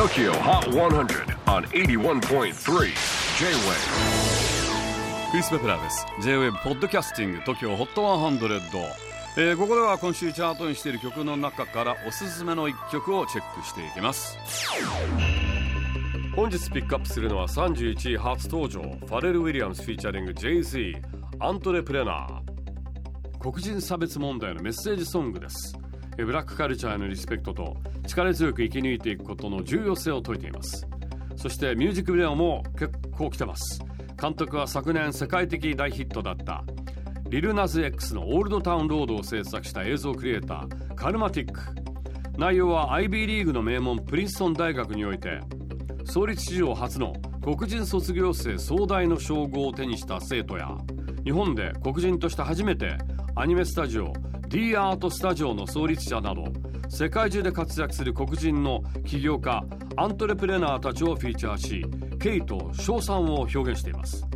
TOKYO HOT 100 on 81.3 J-WAVE クリス・ベプラーです。J-WAVE ポッドキャスティング TOKYO HOT 100、えー、ここでは今週チャートにしている曲の中からおすすめの一曲をチェックしていきます。本日ピックアップするのは31位初登場ファレル・ウィリアムスフィーチャリング Jay-Z アントレプレナー。黒人差別問題のメッセージソングです。ブラックカルチャーへのリスペクトと力強く生き抜いていくことの重要性を説いています。そしてミュージックビデオも結構来てます。監督は昨年世界的大ヒットだったリルナズ X のオールドタウンロードを制作した映像クリエイターカルマティック。内容は IB リーグの名門プリンストン大学において創立史上初の黒人卒業生総大の称号を手にした生徒や日本で黒人として初めてアニメスタジオ D アートスタジオの創立者など世界中で活躍する黒人の起業家アントレプレナーたちをフィーチャーしケイと賞賛を表現しています。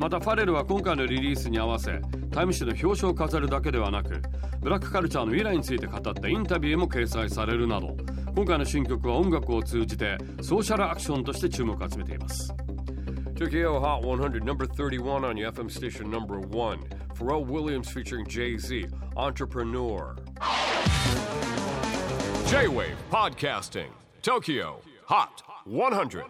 またファレルは今回のリリースに合わせタイム誌の表彰を飾るだけではなくブラックカルチャーの未来について語ったインタビューも掲載されるなど今回の新曲は音楽を通じてソーシャルアクションとして注目を集めています。Tokyo Hot 100 number 31 on your FM station number 1 Pharrell Williams featuring Jay-Z Entrepreneur. J-Wave Podcasting Tokyo Hot 100